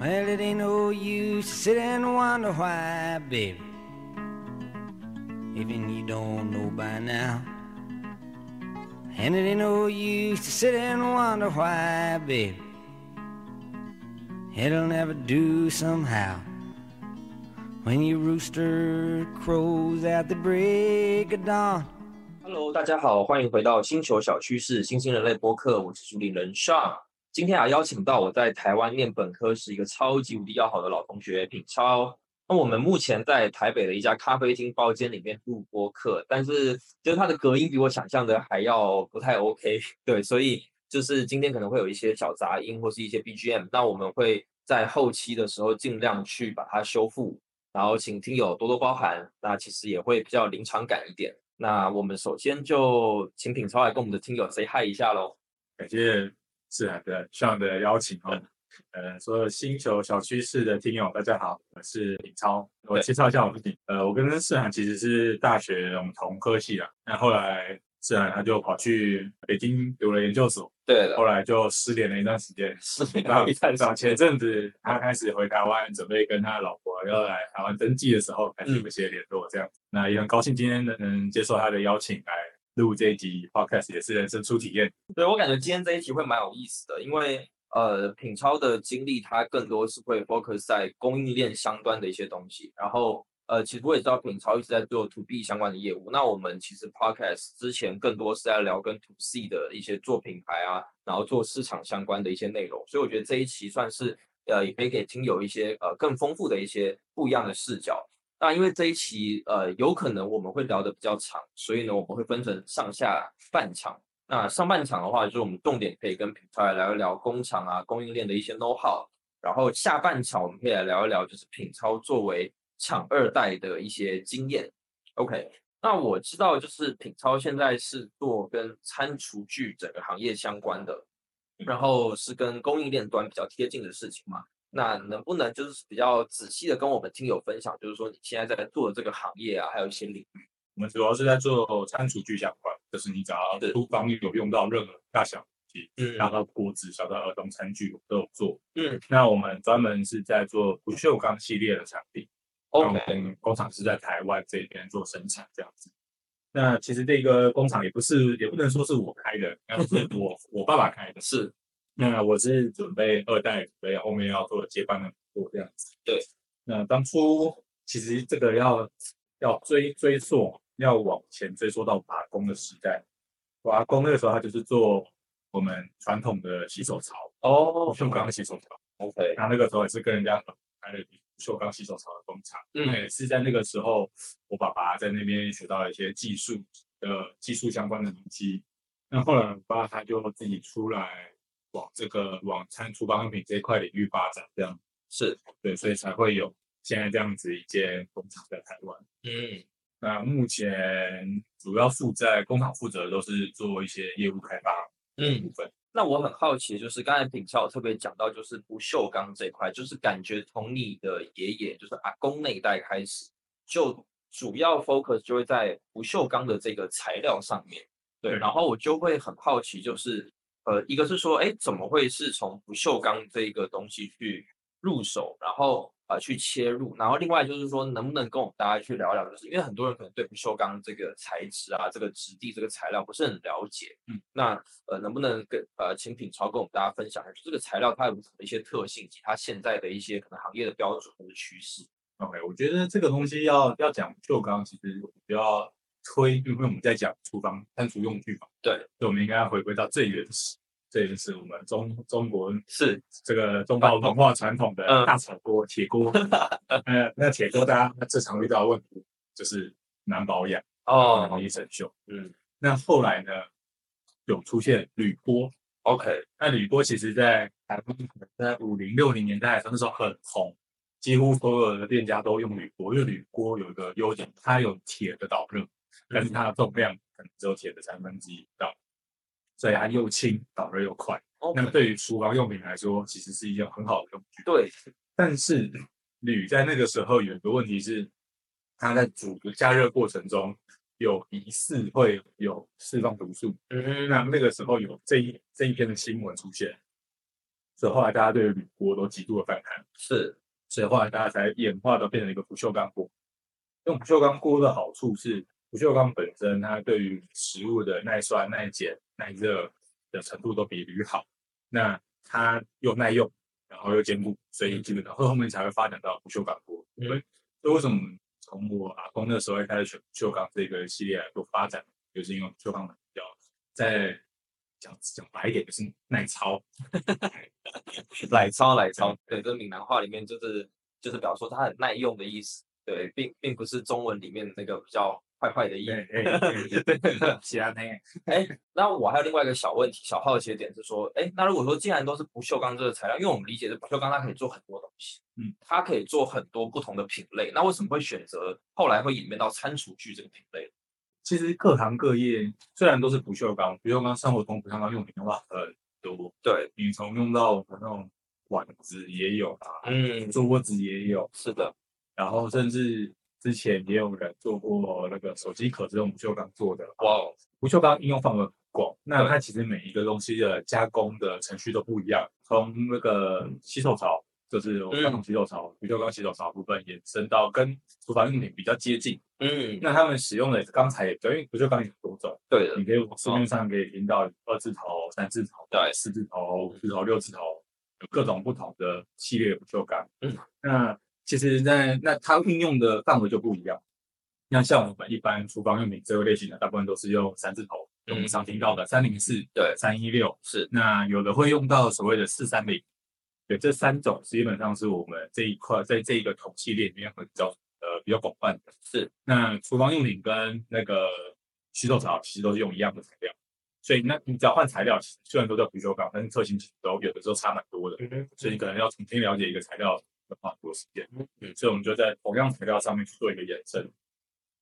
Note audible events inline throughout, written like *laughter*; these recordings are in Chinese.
Well, it ain't no use to sit and wonder why, baby. Even you don't know by now. And it ain't no use to sit and wonder why, baby. It'll never do somehow. When your rooster crows at the break of dawn. Hello，大家好，欢迎回到星球小趋势新兴人类播客，我是主理人 Sean。 今天啊，邀请到我在台湾念本科时一个超级无敌要好的老同学品超。那我们目前在台北的一家咖啡厅包间里面录播客，但是就是它的隔音比我想象的还要不太 OK。*laughs* 对，所以就是今天可能会有一些小杂音或是一些 BGM，那我们会在后期的时候尽量去把它修复，然后请听友多多包涵。那其实也会比较临场感一点。那我们首先就请品超来跟我们的听友 say hi 一下喽。感谢自然的上的邀请哦。呃，所有星球小趋势的听友，大家好，我是尹超。我介绍一下我自己。呃，我跟世涵其实是大学我们同科系啊。那后来世涵他就跑去北京读了研究所，对后来就失联了一段时间。*laughs* 失联然后一段时间前阵子他开始回台湾，准备跟他老婆要来台湾登记的时候，开始有一些联络这样子。那也很高兴今天能接受他的邀请来录这一集 podcast，也是人生初体验。对我感觉今天这一题会蛮有意思的，因为呃，品超的经历它更多是会 focus 在供应链相关的一些东西。然后呃，其实我也知道品超一直在做 to B 相关的业务。那我们其实 podcast 之前更多是在聊跟 to C 的一些做品牌啊，然后做市场相关的一些内容。所以我觉得这一期算是呃，也可以给听友一些呃更丰富的一些不一样的视角。那因为这一期呃有可能我们会聊得比较长，所以呢我们会分成上下半场。那上半场的话，就是我们重点可以跟品超来聊一聊工厂啊、供应链的一些 know how，然后下半场我们可以来聊一聊就是品超作为厂二代的一些经验。OK，那我知道就是品超现在是做跟餐厨具整个行业相关的，然后是跟供应链端比较贴近的事情嘛。那能不能就是比较仔细的跟我们听友分享，就是说你现在在做的这个行业啊，还有一些领域？我们主要是在做餐厨具相关，就是你只要厨房有用到任何大小机，嗯大到锅子，小到儿童餐具，我们都有做。嗯那我们专门是在做不锈钢系列的产品，，OK，们工厂是在台湾这边做生产这样子。那其实这个工厂也不是，也不能说是我开的，那是我我爸爸开的。是那我是准备二代，准备后面要做接班的工作这样子。对。那当初其实这个要要追追溯，要往前追溯到我阿公的时代。我阿公那个时候他就是做我们传统的洗手槽，哦不锈钢洗手槽。，OK，那那个时候也是跟人家合开了不锈钢洗手槽的工厂。嗯那也是在那个时候，我爸爸在那边学到了一些技术的技术相关的东西。那后来我爸他就自己出来往这个往餐厨房用品这一块领域发展，这样是，对，所以才会有现在这样子一间工厂在台湾。嗯那目前主要负在工厂负责的都是做一些业务开发部嗯。分。那我很好奇，就是刚才品超有特别讲到，就是不锈钢这一块，就是感觉从你的爷爷，就是阿公那一代开始，就主要 focus 就会在不锈钢的这个材料上面。对然后我就会很好奇，就是呃，一个是说，哎，怎么会是从不锈钢这个东西去入手，然后呃去切入，然后另外就是说，能不能跟我们大家去聊聊，就是因为很多人可能对不锈钢这个材质啊、这个质地、这个材料不是很了解，嗯，那呃能不能跟呃请品超跟我们大家分享一下，就这个材料它有什么一些特性，以及它现在的一些可能行业的标准或者趋势？OK，我觉得这个东西要要讲不锈钢，其实我们就要推，因为我们在讲厨房餐厨用具嘛，对，所以我们应该要回归到最原始，最原始我们中中国是。这个中华文化传统的嗯。大炒锅、铁锅。*laughs* 呃，那铁锅大家最常遇到的问题就是难保养，哦。容易生锈。嗯。那后来呢，有出现铝锅，，OK，那铝锅其实在在五零六零年代的时候，那时候很红，几乎所有的店家都用铝锅，因为铝锅有一个优点，它有铁的导热，但是它的重量可能只有铁的三分之一不到，所以它又轻，导热又快。那对于厨房用品来说，其实是一件很好的用具。对，但是铝在那个时候有一个问题是，它在煮的加热过程中有疑似会有释放毒素。嗯那那个时候有这一这一篇的新闻出现，所以后来大家对铝锅都极度的反弹，是，所以后来大家才演化到变成一个不锈钢锅。用不锈钢锅的好处是，不锈钢本身它对于食物的耐酸、耐碱、耐热的程度都比铝好，那它又耐用，然后又坚固，所以基本上后面才会发展到不锈钢锅。对，所以为什么从我阿公那时候开始选不锈钢这个系列来做发展，就是因为不锈钢比较在讲讲白一点，就是耐操，奶操奶操，*laughs* 对，这闽南话里面就是就是表示说它很耐用的意思，对，并并不是中文里面那个比较坏坏的意思。对，其他那 *laughs* 哎，那我还有另外一个小问题、小好奇的点是说，哎，那如果说既然都是不锈钢这个材料，因为我们理解的不锈钢它可以做很多东西，嗯，它可以做很多不同的品类，那为什么会选择后来会演变到餐厨具这个品类？其实各行各业虽然都是不锈钢，不锈钢生活中不锈钢用品的话很多。对，你从用到那种碗子也有啊，嗯，桌子也有，是的。然后甚至之前也有人做过那个手机壳这种不锈钢做的。哇，不锈钢应用范围很广，那它其实每一个东西的加工的程序都不一样，从那个洗手槽。就是传统洗手槽、不锈钢洗手槽部分延伸到跟厨房用品比较接近。嗯，那他们使用的钢材也因为不锈钢有很多种。对的，你可以市面上可以听到二字头、三字头、对，四字头、五字头、六字头，有各种不同的系列不锈钢。嗯，那其实，在那它运用的范围就不一样。那像我们一般厨房用品这个类型的，大部分都是用三字头，我们常听到的三零四、对，三一六是。那有的会用到所谓的四三零。对，这三种基本上是我们这一块在这一个桶系列里面会比较呃比较广泛的。是，那厨房用品跟那个洗手槽其实都是用一样的材料，所以那你只要换材料，虽然都叫不锈钢，但是特性其实都有的时候差蛮多的。所以你可能要重新了解一个材料要花很多时间。嗯，所以我们就在同样材料上面去做一个延伸，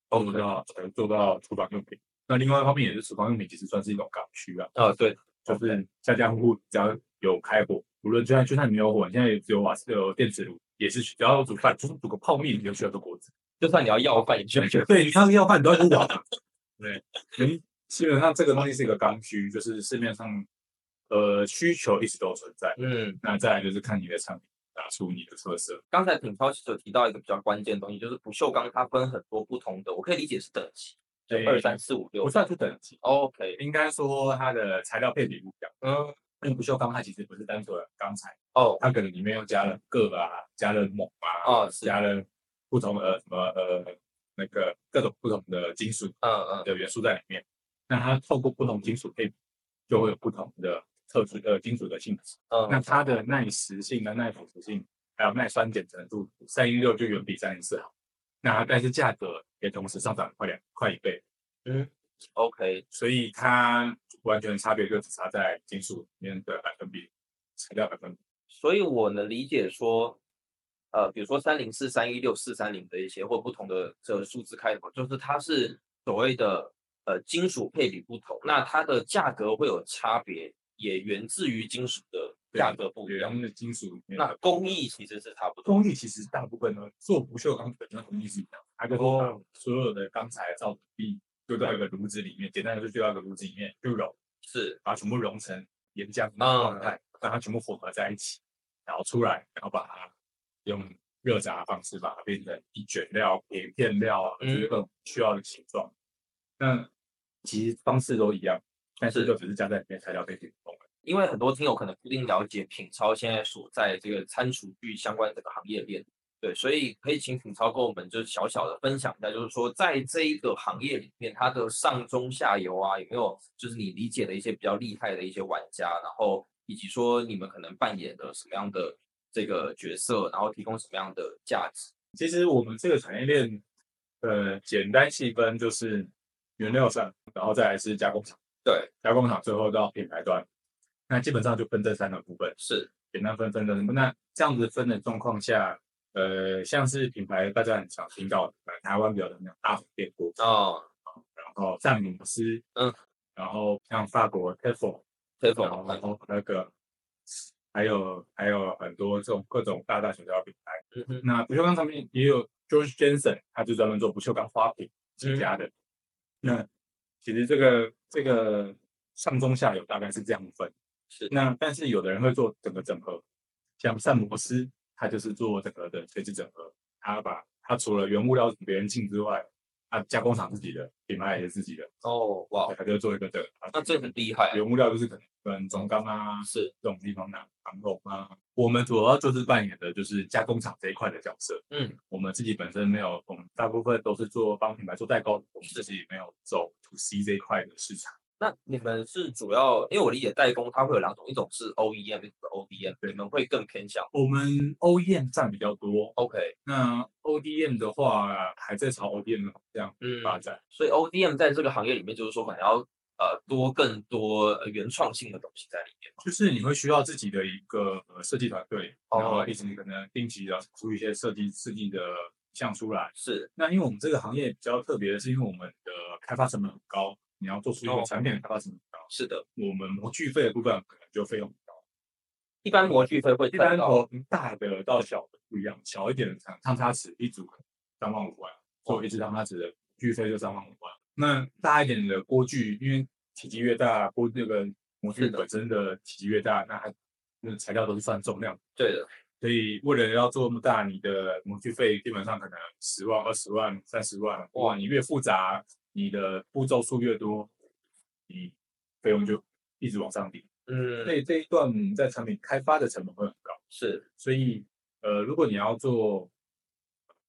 做到才做到厨房用品。那另外一方面也是厨房用品，其实算是一种刚需啊。啊，对，就是家家户户只要有开火。无论就算就算你没有火，现在也只有瓦斯、有电磁炉，也是只要煮饭，就是煮个泡面，你就需要做锅子。就算你要要饭，也需要。对，你要要饭，你都要用瓦。对，嗯，基本上这个东西是一个刚需，就是市面上呃需求一直都存在。嗯，那再来就是看你的产品打出你的特色。刚才品超其实有提到一个比较关键的东西，就是不锈钢它分很多不同的，我可以理解是等级，对二三四五六，不算是等级。OK，应该说它的材料配比不一样。嗯。因为不锈钢它其实不是单纯的钢材哦，它可能里面又加了铬啊，加了锰啊，哦，加了不同的什么呃那个各种不同的金属，嗯嗯的元素在里面。那它透过不同金属配比，就会有不同的特殊呃金属的性质。嗯，那它的耐蚀性、跟耐腐蚀性，还有耐酸碱程度，三一六就远比三零四好。那但是价格也同时上涨快两快一倍。嗯。OK，所以它完全差别就只差在金属里面的百分比，材料百分比。所以我能理解说，呃，比如说三零四、三一六、四三零的一些或不同的这个数字开头，就是它是所谓的呃金属配比不同，那它的价格会有差别，也源自于金属的价格不一样。的金属，那工艺其实是差不多。工艺其实大部分呢，做不锈钢本身工艺是一样，它跟所有的钢材造币。丢到一个炉子里面，简单的说，丢到一个炉子里面就融，是把它全部融成岩浆的状态，让它全部混合在一起，然后出来，然后把它用热轧方式把它变成一卷料、片片料啊，就是各种需要的形状。那其实方式都一样，但是就只是加在里面材料变不同了。因为很多听友可能不一定了解品超现在所在这个餐厨具相关这个行业链。对，所以可以请品超跟我们就是小小的分享一下，就是说在这一个行业里面，它的上中下游啊，有没有就是你理解的一些比较厉害的一些玩家，然后以及说你们可能扮演的什么样的这个角色，然后提供什么样的价值？其实我们这个产业链，呃，简单细分就是原料上，然后再来是加工厂，对，加工厂最后到品牌端，那基本上就分这三个部分，是简单分分的。那这样子分的状况下。呃，像是品牌大家很常听到的，台湾比较的那种大红电锅哦，然后赞姆斯，嗯，然后像法国 Tefal，Tefal，然后那个还有还有很多这种各种大大小小的品牌。那不锈钢上面也有 George Jensen，他就专门做不锈钢花瓶起家的。那其实这个这个上中下游大概是这样分。是那但是有的人会做整个整合，像膳魔师，他就是做整个的垂直整合，他把他除了原物料别人进之外，他加工厂自己的品牌也是自己的，哦，哇对，他就做一个这个。那这很厉害啊，原物料就是可能跟中钢啊是这种地方拿航龙啊，我们主要就是扮演的就是加工厂这一块的角色。嗯，我们自己本身没有，我们大部分都是做帮品牌做代工，我们自己没有走 to C 这一块的市场。那你们是主要，因为我理解代工它会有两种，一种是 OEM，一种是 ODM，你们会更偏向我们 OEM 占比较多，OK，那 ODM 的话还在朝 ODM 的方向嗯，发展。所以 ODM 在这个行业里面，就是说可能要呃多更多呃原创性的东西在里面。就是你会需要自己的一个呃设计团队，哦然后一直可能定期的出一些设计设计的项出来。是，那因为我们这个行业比较特别的是，因为我们的开发成本很高，你要做出一哦个产品的开发成本很高，是的，我们模具费的部分可能就费用很高。一般模具费会一般从大的到小的不一样，小一点的汤汤叉尺一组可能三万五万，做一支汤叉尺的具费就三万五万。那大一点的锅具，因为体积越大，锅那个模具本身的体积越大，那它那材料都是算重量，对的，所以为了要做那么大，你的模具费基本上可能十万、二十万、三十万。哇，你越复杂，你的步骤数越多，你费用就一直往上顶。嗯。所嗯，以这一段在产品开发的成本会很高。是，所以呃，如果你要做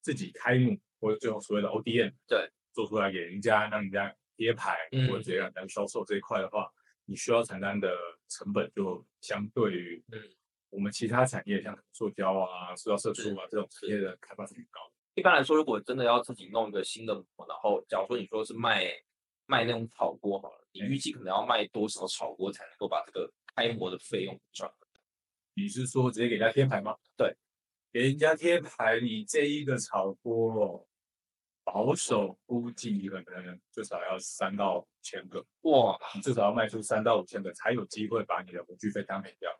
自己开幕或者最后所谓的 ODM，对，做出来给人家让人家贴牌、嗯。或者直接让人家销售这一块的话，你需要承担的成本就相对于嗯。我们其他产业像塑胶啊、塑料射出啊这种产业的开发成本高。一般来说，如果真的要自己弄一个新的模，然后假如说你说是卖卖那种炒锅好了，你预计可能要卖多少炒锅才能够把这个开模的费用赚回来？你是说直接给人家贴牌吗？对，给人家贴牌，你这一个炒锅保守估计可能最少要三到五千个。哇你至少要卖出三到五千个，才有机会把你的模具费摊平掉。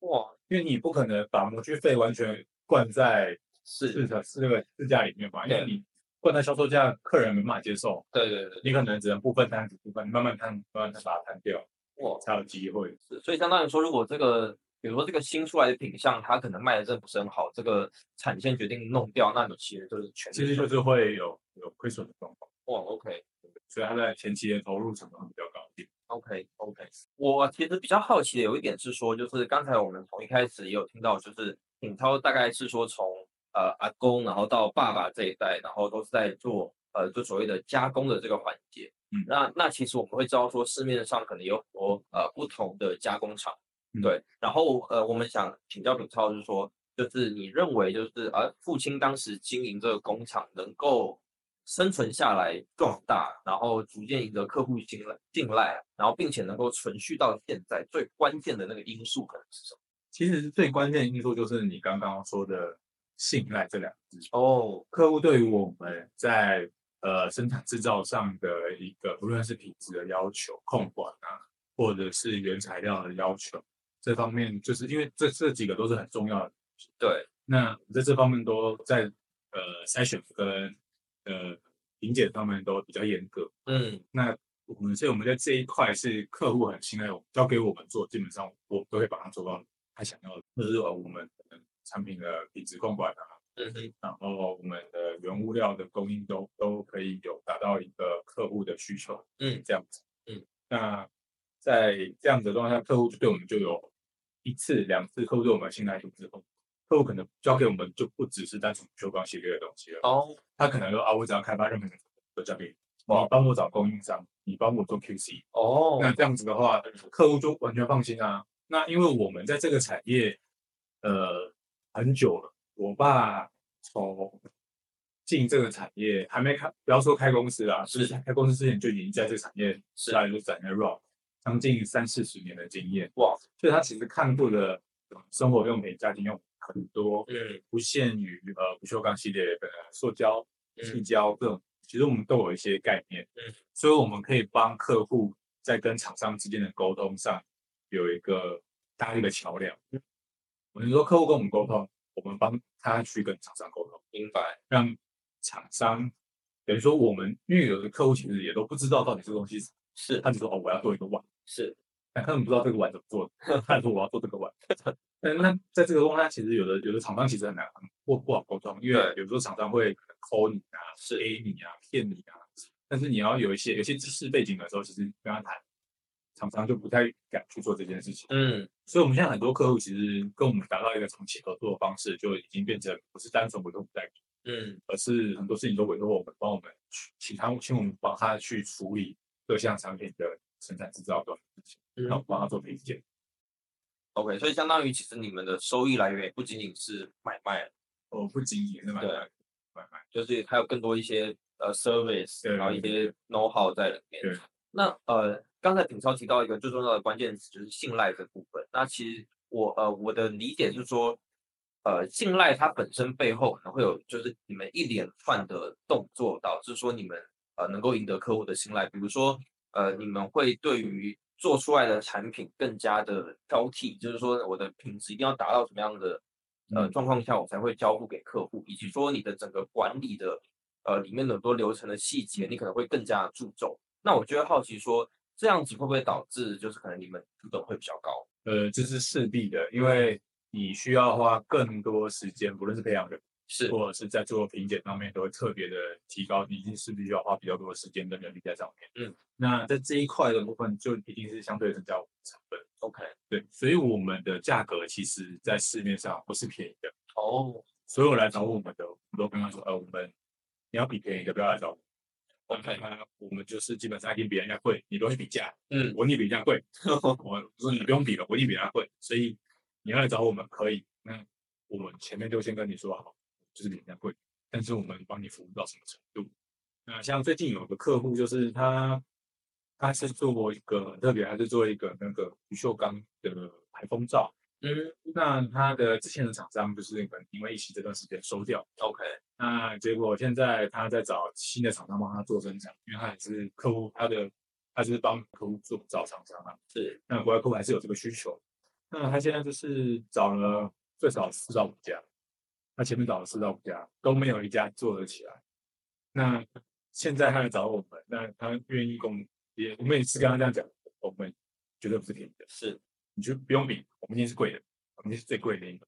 哇，因为你不可能把模具费完全灌在市是，场是那个市价里面嘛，因为对你灌在销售价，客人没办法接受，对对对，你可能只能部分摊子部分，慢慢摊，慢慢摊把它摊掉，哇，才有机会。是，所以相当于说，如果这个，比如说这个新出来的品相，它可能卖的真的不是很好，这个产线决定弄掉，那你其实就是全其实就是会有有亏损的状况，哇，OK 所以它在前期的投入成本比较高一点。OK OK。我其实比较好奇的有一点是说，就是刚才我们从一开始也有听到，就是品超大概是说从呃阿公，然后到爸爸这一代，然后都是在做呃就所谓的加工的这个环节。嗯那那其实我们会知道说，市面上可能有很多呃不同的加工厂。嗯对，然后呃，我们想请教品超，就是说，就是你认为就是呃，父亲当时经营这个工厂能够生存下来、壮大，然后逐渐赢得客户信赖、信赖，然后并且能够存续到现在，最关键的那个因素可能是什么？其实最关键的因素就是你刚刚说的信赖这两个字。哦，客户对于我们在呃生产制造上的一个，不论是品质的要求、控管啊，或者是原材料的要求，这方面就是因为这这几个都是很重要的。对，那在这方面都在呃筛选跟呃评检方面都比较严格。嗯，那我们所以我们在这一块是客户很信赖我们，交给我们做，基本上我们都会把它做到他想要的，就是说我们产品的品质控管啊，然后我们的原物料的供应都都可以有达到一个客户的需求，嗯，这样子，嗯，那在这样子的状态下，客户就对我们就有一次两次客户对我们信赖度之后，客户可能交给我们就不只是单纯修钢系列的东西了，哦，他可能说啊，我只要开发任何的都交给你，哇你帮我找供应商，你帮我做 QC，哦，那这样子的话，客户就完全放心啊。那因为我们在这个产业，呃，很久了。我爸从进这个产业还没开，不要说开公司啦，是就是开公司之前就已经在这个产业，是大概就在那 rock 将近三四十年的经验。哇，所以他其实看过的生活用品、家庭用品很多，嗯不限于呃不锈钢系列的塑胶、细嗯胶这种，其实我们都有一些概念，嗯，所以我们可以帮客户在跟厂商之间的沟通上有一个搭一个桥梁。们说客户跟我们沟通，我们帮他去跟厂商沟通，明白，让厂商等于说我们，因为有的客户其实也都不知道到底这个东西是，是他只说哦我要做一个碗，是，但他们不知道这个碗怎么做，他说我要做这个碗。*laughs* 但那在这个状况下，其实有的有的厂商其实很难不不好沟通，因为有时候厂商会抠你啊，是 A 你啊，骗你啊。但是你要有一些有些知识背景的时候，其实跟他谈，厂商就不太敢去做这件事情。嗯，所以我们现在很多客户其实跟我们达到一个长期合作的方式，就已经变成不是单纯委托我们代理，嗯，而是很多事情都委托我们，帮我们去请他请我们帮他去处理各项产品的生产制造的事情，然后帮他做配件。OK，所以相当于其实你们的收益来源也不仅仅是买卖，哦，不仅仅是买卖，买卖，就是还有更多一些呃 service，对然后一些 know how 在里面。对，那呃，刚才品超提到一个最重要的关键词就是信赖的部分。那其实我呃我的理解是说，呃，信赖它本身背后可能会有就是你们一连串的动作，导致说你们呃能够赢得客户的信赖。比如说呃，你们会对于做出来的产品更加的挑剔，就是说我的品质一定要达到什么样的呃嗯状况下，我才会交付给客户，以及说你的整个管理的呃里面的很多流程的细节，你可能会更加注重。那我就会好奇说，这样子会不会导致就是可能你们成本会比较高？呃，这是势必的，因为你需要花更多时间，不论是培养人，是或者是在做品检方面，都会特别的提高，你一定势必需要花比较多的时间跟人力在上面。嗯，那在这一块的部分，就一定是相对增加我们的成本。OK 对，所以我们的价格其实在市面上不是便宜的。哦所有来找我们的，我们都跟他说，呃，我们你要比便宜的，不要来找我们。OK 那我们就是基本上跟别人家贵，你不用去比价，嗯我你比人家贵，我说你不用比了，我一定比人家贵，所以你要来找我们可以，那我们前面就先跟你说好，就是比人家贵，但是我们帮你服务到什么程度？那像最近有个客户，就是他他是做一个很特别，他是做一个那个不锈钢的排风罩，嗯那他的之前的厂商就是可能因为疫情这段时间收掉，OK 那结果现在他在找新的厂商帮他做生产，因为他也是客户，他的他就是帮客户做找厂商嘛。是那国外客户还是有这个需求。那他现在就是找了最少四到五家，他前面找了四到五家都没有一家做得起来。那现在他来找我们，那他愿意跟我们也，我们也是跟他这样讲，我们绝对不是便宜的，是你就不用比，我们一定是贵的，我们一定是最贵的那个，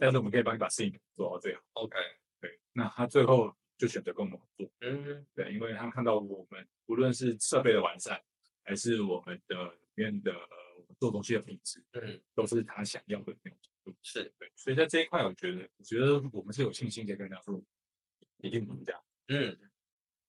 但是我们可以帮你把事情做到最好。OK 对，那他最后就选择跟我们合作，嗯对，因为他看到我们无论是设备的完善，还是我们的里面的呃我们做东西的品质，嗯都是他想要的那种程度。是对，所以在这一块，我觉得，我觉得我们是有信心可以跟人家说，一定不这样。嗯。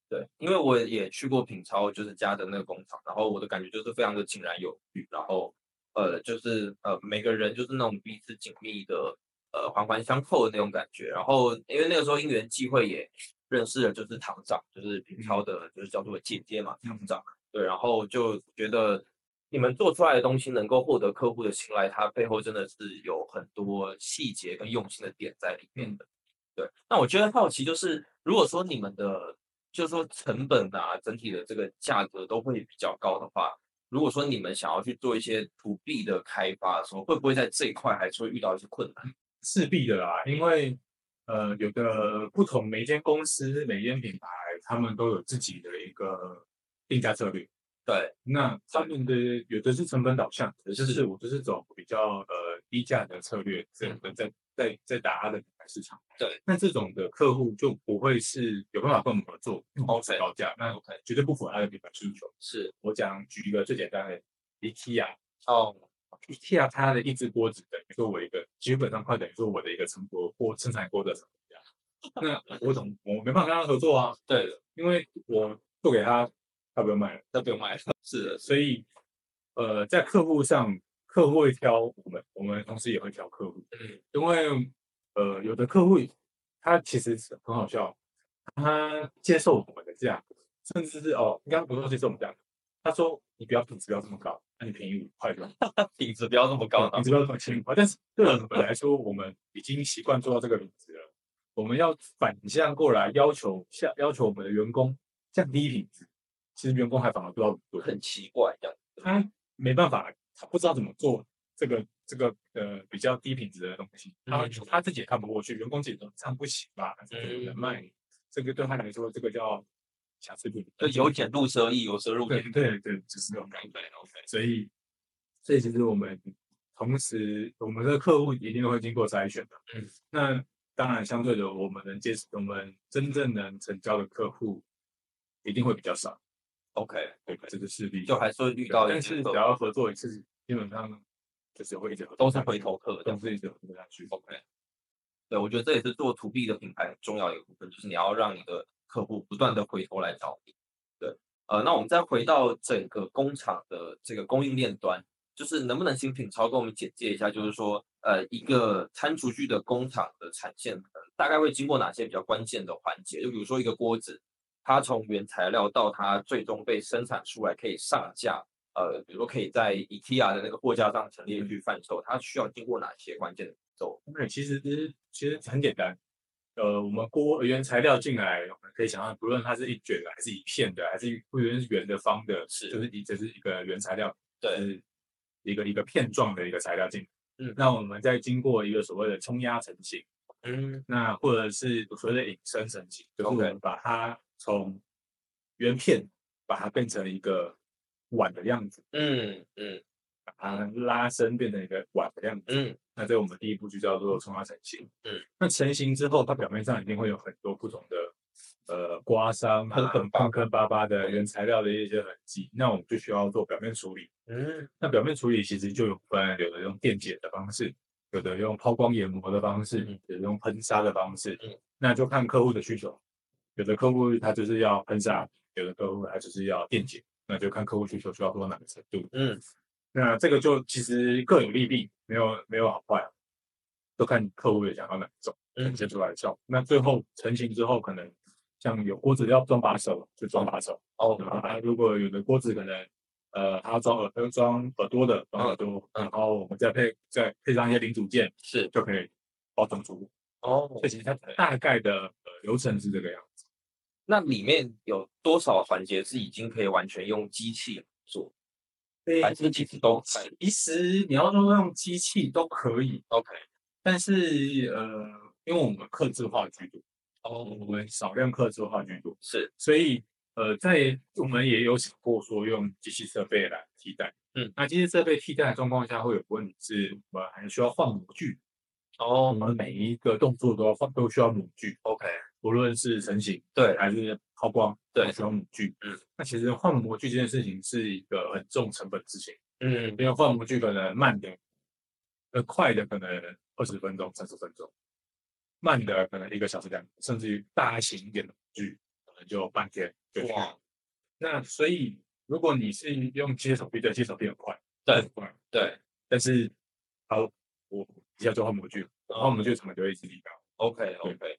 对，因为我也去过品超，就是家的那个工厂，然后我的感觉就是非常的井然有序，然后呃，就是呃每个人就是那种彼此紧密的呃环环相扣的那种感觉。然后因为那个时候因缘际会也认识了，就是厂长，就是平超的，就是叫做姐姐嘛，厂长。对，然后就觉得你们做出来的东西能够获得客户的青睐，它背后真的是有很多细节跟用心的点在里面的。对，那我觉得好奇就是，如果说你们的就是说成本啊，整体的这个价格都会比较高的话，如果说你们想要去做一些 to B 的开发的时候，会不会在这一块还是会遇到一些困难？势必的啦，因为呃，有的不同每一间公司、每一间品牌，他们都有自己的一个定价策略。对，那他们的有的是成本导向，有的就是是我就是走比较呃低价的策略，在在在在打他的品牌市场。对，那这种的客户就不会是有办法跟我们合作，用 OK 高价，那 OK 绝对不符合他的品牌需求。是我讲举一个最简单的，IKEA。哦，IKEA 它的一只锅子等于说我一个，基本上快等于说我的一个成锅或生产锅的成。那我总我没办法跟他合作啊，*laughs* 对的，因为我做给他，他不用卖了。他不用卖了。是的，所以呃，在客户上，客户会挑我们，我们同时也会挑客户，嗯，因为呃，有的客户他其实是很好笑，他接受我们的价格，甚至是哦，应该不是说接受我们价格，他说你不要品质不要这么高，那你便宜五块就好。*laughs* 品质不要这么高品。质不要这么轻快。但是对我们来说，我们已经习惯做到这个品质了。我们要反向过来要求下要求我们的员工降低品质，其实员工还反而不知道怎么做，很奇怪这样。他没办法，他不知道怎么做这个这个呃比较低品质的东西，他嗯他自己也看不过去，员工自己都这样不行吧？这个能卖，这个对他来说，这个叫瑕疵品，就由俭入奢易，由奢入俭。对对对，就是这种感觉。所以所以其实我们同时我们的客户一定会经过筛选的。嗯，那当然相对的，我们能接我们真正能成交的客户一定会比较少。OK，对，这个势必就还是会遇到一但些客户是只要合作一次，基本上就是会一直合作都是下去回头客的都。是一直合作下去。OK，对，我觉得这也是做 To B 的品牌很重要的一个部分，就是你要让你的客户不断的回头来找你。对，呃，那我们再回到整个工厂的这个供应链端，就是能不能请品超跟我们简介一下，就是说，呃，一个餐厨具的工厂的产线，大概会经过哪些比较关键的环节？就比如说一个锅子，它从原材料到它最终被生产出来可以上架，呃，比如说可以在 IKEA 的那个货架上陈列去贩售，它需要经过哪些关键的步骤？对，其实其实很简单。呃，我们锅原材料进来，我们可以想象，不论它是一卷的，还是一片的，还是不论是圆的、方的，是就是一这是一个原材料，对是一个一个片状的一个材料进来。嗯那我们再经过一个所谓的冲压成型，嗯那或者是所谓的引申成型，就是我 OK 们把它从原片把它变成一个碗的样子，嗯嗯把它拉伸变成一个碗的样子。嗯那这我们第一步就叫做冲压成型。嗯，那成型之后，它表面上一定会有很多不同的呃刮伤、啊、很坑坑坑巴巴的原材料的一些痕迹，那我们就需要做表面处理。嗯那表面处理其实就有分，有的用电解的方式，有的用抛光研磨的方式嗯，有的用喷砂的方式嗯。那就看客户的需求，有的客户他就是要喷洒，有的客户他就是要电解，那就看客户需求需要做到哪个程度。嗯那这个就其实各有利弊，没有没有好坏，都看客户也想要哪一种嗯呈现出来的效果。那最后成型之后，可能像有锅子要装把手，就装把手。哦对吧？啊，如果有的锅子可能呃，它要装耳朵装耳朵的，装耳朵，嗯然后我们再配再配上一些零组件，是就可以包装出。哦所以其实它大概的呃流程是这个样子。那里面有多少环节是已经可以完全用机器来做？还是其实都其实你要说用机器都可以，？OK，但是呃，因为我们客制化居多，哦我们少量客制化居多，是所以呃，在我们也有想过说用机器设备来替代。嗯，那机器设备替代的状况下，会有问题是，我们还需要换模具。哦我哦们每一个动作都要换，都需要模具，OK，无论是成型对。还是抛光，对。都需要模具。嗯，那其实换模具这件事情是一个很重成本的事情，嗯因为。换模具可能慢的，呃，快的可能二十分钟、三十分钟，慢的可能一个小时两，甚至于大型一点的模具，可能就半天就去哇。那所以，如果你是用机械手臂，对，机械手臂很快，对很快，对。但是好，我一下就换模具，然后模具的成本就会一直提高。OK OK，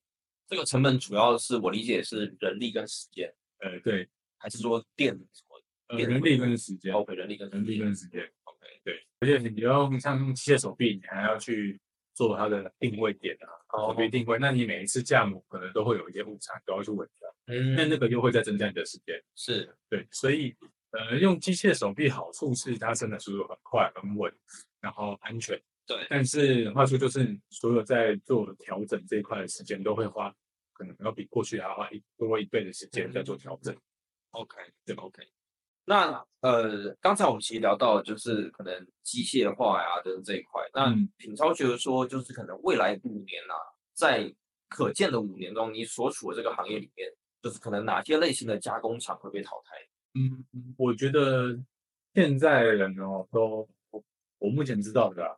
这个成本主要是我理解是人力跟时间，呃，对，还是说电什么呃，人力跟时间，？OK，人力跟人力跟时间，OK，对，而且你要用像用机械手臂，你还要去做它的定位点啊，手臂定位，那你每一次架模可能都会有一些误差，都要去稳掉，那嗯那个又会再增加你的时间。是对，所以呃，用机械手臂好处是它生产速度很快、很稳，然后安全。对但是坏处就是所有在做调整这一块的时间都会花，可能要比过去还要花一多一倍的时间在做调整。OK，对 OK。那呃，刚才我们其实聊到就是可能机械化呀的这一块，那嗯品超觉得说，就是可能未来五年啊，在可见的五年中，你所处的这个行业里面，就是可能哪些类型的加工厂会被淘汰？嗯，我觉得现在的人哦，都我我目前知道的啊，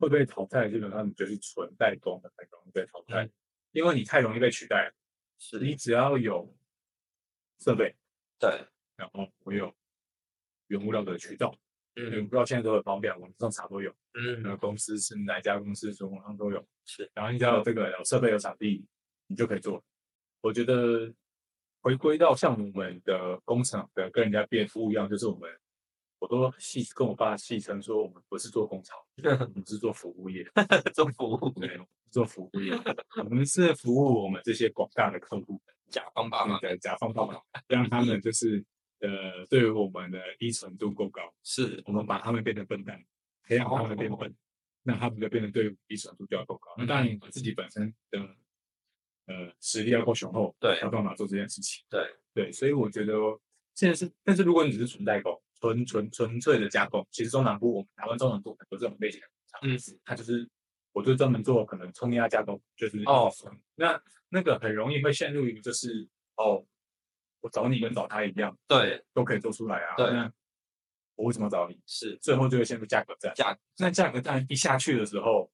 会被淘汰，基本上你就是纯代工的，代工被淘汰，嗯因为你太容易被取代了。是你只要有设备，对，然后我有原物料的渠道，原嗯物料现在都很方便，网上查都有，嗯那嗯公司是哪一家公司，从网上都有。是然后你只要有这个有设备有场地，你就可以做。我觉得回归到像我们的工厂的跟人家变服务一样，就是我们我都戏跟我爸戏称说，我们不是做工厂，*laughs* 我们是做服务业，*laughs* 做服务对，我们是做服务业，我们是服务我们这些广大的客户，甲方爸妈的甲方爸爸，让他们就是呃对于我们的依存度够高，是我们把他们变成笨蛋，培养他们变笨，那他们就变得对依存度就要够高。那当然，你自己本身的呃实力要够雄厚，对才有办法做这件事情。对对，所以我觉得现在是，但是如果你只是纯代工，纯纯纯粹的加工。其实中南部我们台湾中南部很多这种类型的工厂，嗯，它就是我就专门做可能冲压加工，就是哦，那那个很容易会陷入一个就是哦，我找你跟找他一样对，都可以做出来啊，对那我为什么要找你？是最后就会陷入价格战。价格那价格战一下去的时候，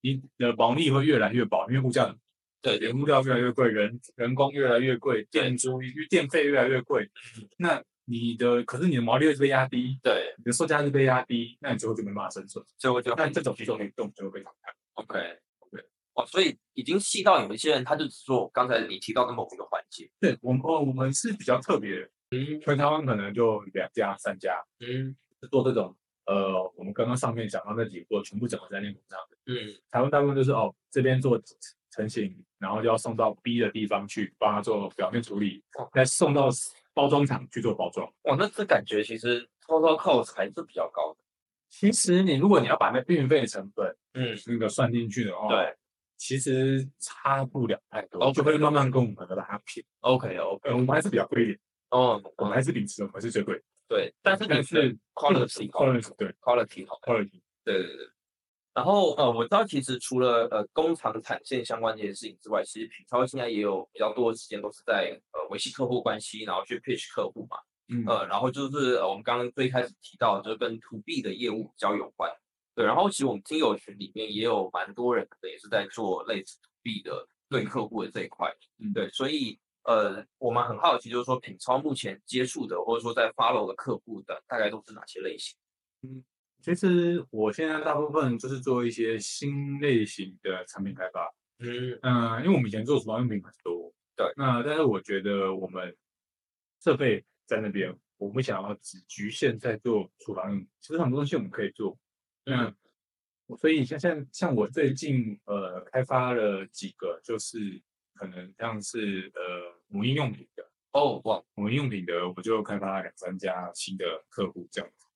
你的毛利会越来越薄，因为物价对原物料越来越贵，人人工越来越贵，电租电费越来越贵，那你的可是你的毛利率被压低，对，你的售价是被压低，那你最后就没办法生存。所以我就那这种这种运动就会被淘汰。OK OK 哦，所以已经细到有一些人他就只做刚才你提到的某一个环节，对我们哦，我们是比较特别的，嗯全台湾可能就两家三家嗯是做这种呃，我们刚刚上面讲到那几个全部整合在练工上的。嗯台湾大部分就是哦，这边做成型，然后就要送到 B 的地方去帮他做表面处理哦，再送到包装厂去做包装。哇，那这感觉其实 total cost 还是比较高的，其实你如果你要把那运费成本嗯。那个算进去的话，对，其实差不了太多就会慢慢跟我们的把它便宜。OK OK 呃，我们还是比较贵一点，哦，我们还是秉持我们是最贵，对，但是你是 quality 好 quality 对。quality 好，quality。对对对。然后呃，我知道其实除了呃工厂产线相关这些事情之外，其实品超现在也有比较多的时间都是在呃维系客户关系，然后去 pitch 客户嘛。嗯呃，然后就是呃我们刚刚最开始提到，就是跟 to B 的业务比较有关。对，然后其实我们听友群里面也有蛮多人可能也是在做类似 to B 的对客户的这一块。嗯对，所以呃，我们很好奇，就是说品超目前接触的或者说在 follow 的客户的大概都是哪些类型？其实我现在大部分就是做一些新类型的产品开发，嗯。嗯，因为我们以前做厨房用品很多，对。那但是我觉得我们设备在那边，我们想要只局限在做厨房用品，其实很多东西我们可以做。那嗯所以像像像我最近呃开发了几个，就是可能像是呃母婴用品的，哦哇，母婴用品的，我就开发了两三家新的客户这样子。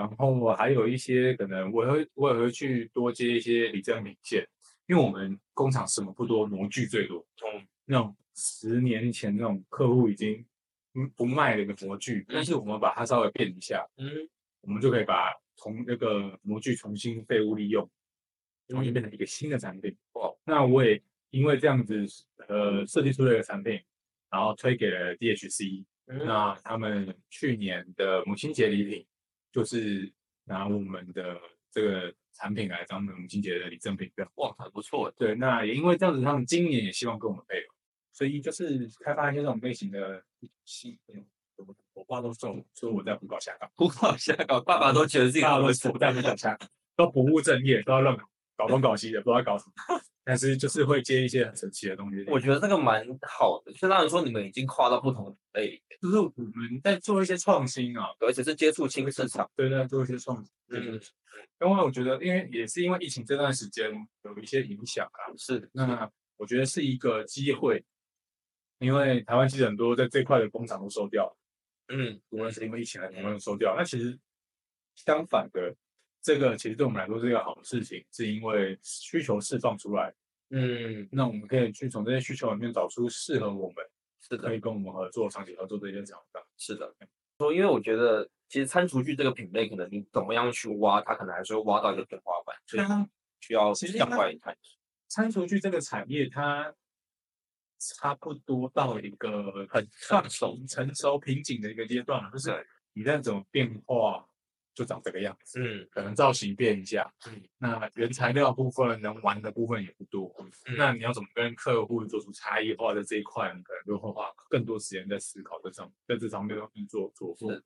然后还有一些可能我会我也会去多接一些礼赠品线，因为我们工厂什么不多，模具最多。嗯那种十年前那种客户已经嗯不卖了的模具，但是我们把它稍微变一下，嗯我们就可以把从那个模具重新废物利用，重新变成一个新的产品。哇，那我也因为这样子呃设计出了一个产品，然后推给了 DHC，嗯那他们去年的母亲节礼品就是拿我们的这个产品来当母亲节的礼赠品对。哇，很不错。对，那也因为这样子，他们今年也希望跟我们配合，所以就是开发一些这种类型的新，我我爸都说，说我在胡搞瞎搞，胡搞瞎搞，爸爸都觉得自己爸爸都很说我在胡搞瞎搞，都不务正业，都要乱，搞东搞西的，不知道搞什么。但是就是会接一些很神奇的东西。我觉得这个蛮好的，就让人说你们已经跨到不同的类就是我们在做一些创新啊，而且是接触新市场。对对，做一些创新。嗯，因为我觉得，因为也是因为疫情这段时间有一些影响啊，是，那我觉得是一个机会，因为台湾其实很多在这块的工厂都收掉了，嗯无论是因为疫情还是台湾都收掉。那其实相反的，这个其实对我们来说是一个好的事情，是因为需求释放出来，嗯，那我们可以去从这些需求里面找出适合我们是的可，以跟我们合作、长期合作的一些厂商。是的。说，因为我觉得其实餐厨具这个品类，可能你怎么样去挖，它可能还是会挖到一个天花板，所以它需要其实它向外探索。餐厨具这个产业，它差不多到一个很放成熟成熟瓶颈的一个阶段了，就是对你在怎么变化，就长这个样子。嗯可能造型变一下，嗯那原材料部分能玩的部分也不多。嗯那你要怎么跟客户做出差异化的这一块，你可能就会花更多时间在思考这上，在这上面去做做做是。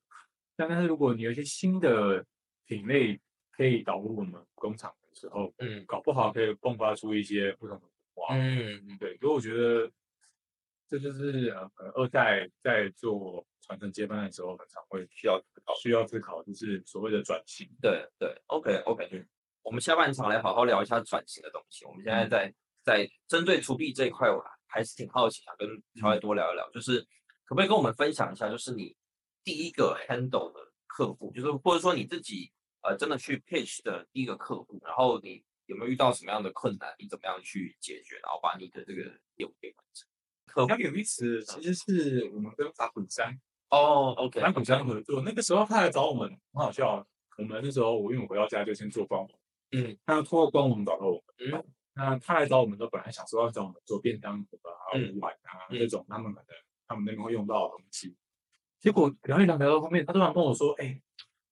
但但是如果你有一些新的品类可以导入我们工厂的时候，嗯搞不好可以迸发出一些不同的火花。嗯，对，所以我觉得这就是呃，二代在做传承接班的时候，很常会需要思考。需要思考，就是所谓的转型。对对，OK OK，我们下半场来好好聊一下转型的东西。我们现在在在针对 to B 这一块，我还是挺好奇，想跟乔爱多聊一聊，就是可不可以跟我们分享一下，就是你第一个 handle 的客户，就是或者说你自己呃真的去 pitch 的第一个客户，然后你有没有遇到什么样的困难，你怎么样去解决，然后把你的这个业务给完成？客户比较有意思，其实是我们跟法鼓山哦，OK，蓝浦江合作，那个时候他来找我们，很好笑。我们那时候我因为我回到家就先做官网，嗯，他要通过官网找到我们，嗯，那他来找我们都，本来想说要找我们做便当盒啊、嗯碗啊嗯这种他们可能他们那边会用到的东西。结果聊一聊聊到后面，他突然跟我说：“哎、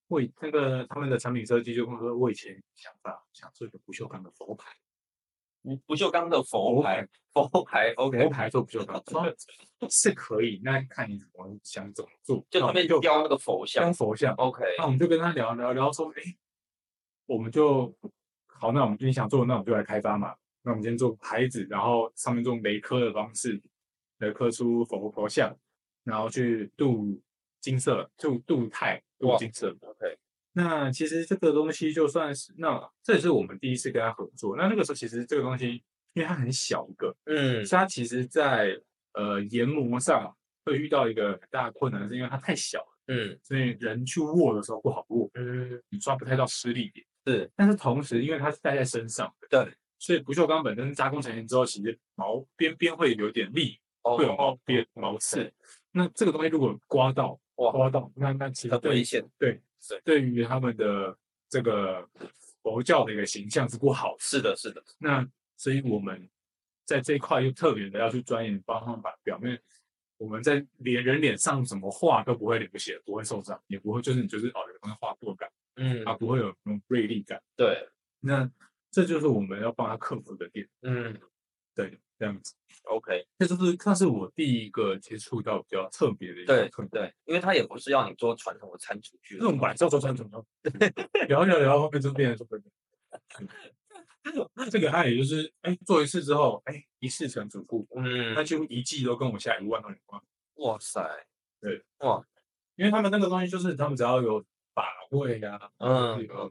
我以那个他们的产品设计就跟我说，我以前想法想做一个不锈钢的佛牌，不不锈钢的佛牌，佛牌佛，OK，牌做不锈钢，说是可以，那看你怎么想怎么做。就旁边就雕那个佛像雕佛像，，OK，那我们就跟他聊聊聊说，哎，我们就好，那我们你想做，那我们就来开发嘛。那我们先做牌子，然后上面用雷刻的方式来刻出佛佛像，然后去镀金色，镀镀钛、镀金色。OK，那其实这个东西就算是，那这也是我们第一次跟他合作。那那个时候其实这个东西，因为它很小一个，嗯所以它其实在呃研磨上会遇到一个很大的困难，是因为它太小了，嗯所以人去握的时候不好握。嗯，你抓不太到施力点。是，但是同时，因为它是戴在身上的，对，所以不锈钢本身加工成型之后，其实毛边边会有点力，哦会有毛边毛刺。那这个东西如果刮到，哇刮到，那那其实对很危险，对是对于他们的这个佛教的一个形象是不好的。是的，是的，那所以我们在这一块又特别的要去钻研，帮他们把表面。我们在脸人脸上怎么画都不会流血，不会受伤，也不会就是你就是哦有东西画过感，嗯它不会有那种锐利感。对，那这就是我们要帮他克服的点，嗯对，这样子，，OK，这就是算是我第一个接触到比较特别的一个对。对，因为他也不是要你做传统的餐厨具那，种本来是要做传统的，聊一聊聊，后面就变成说，*laughs* 这个他也就是，哎，做一次之后，哎，一次成主顾，嗯。他，几乎一季都跟我下一万到两万，哇塞，对，哇，因为他们那个东西就是他们只要有把位啊，嗯。这个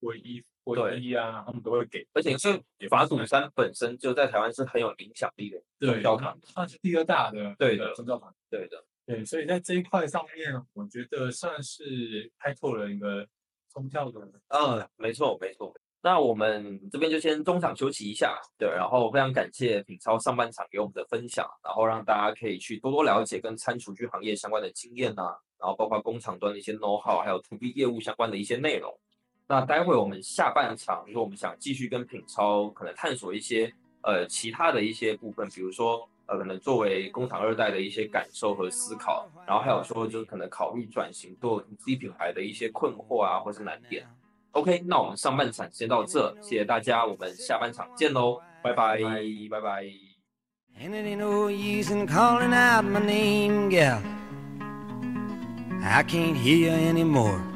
卫衣、对卫衣啊，他们都会给，而且因为也法鼓山本身就在台湾是很有影响力的宗对，教团体，算是第二大的对的的宗教团。对的，对，所以在这一块上面，我觉得算是开拓了一个宗教的。嗯，没错没错。那我们这边就先中场休息一下，对，然后非常感谢品超上半场给我们的分享，然后让大家可以去多多了解跟餐厨具行业相关的经验呐、然后包括工厂端的一些 know how，还有 to B 业务相关的一些内容。那待会我们下半场，如果我们想继续跟品超可能探索一些呃其他的一些部分，比如说呃可能作为工厂二代的一些感受和思考，然后还有说就是可能考虑转型做 to C 品牌的一些困惑啊，或是难点。OK，那我们上半场先到这，谢谢大家，我们下半场见喽，拜拜，拜拜。And it ain't no use in calling out my name, gal. I can't hear you anymore.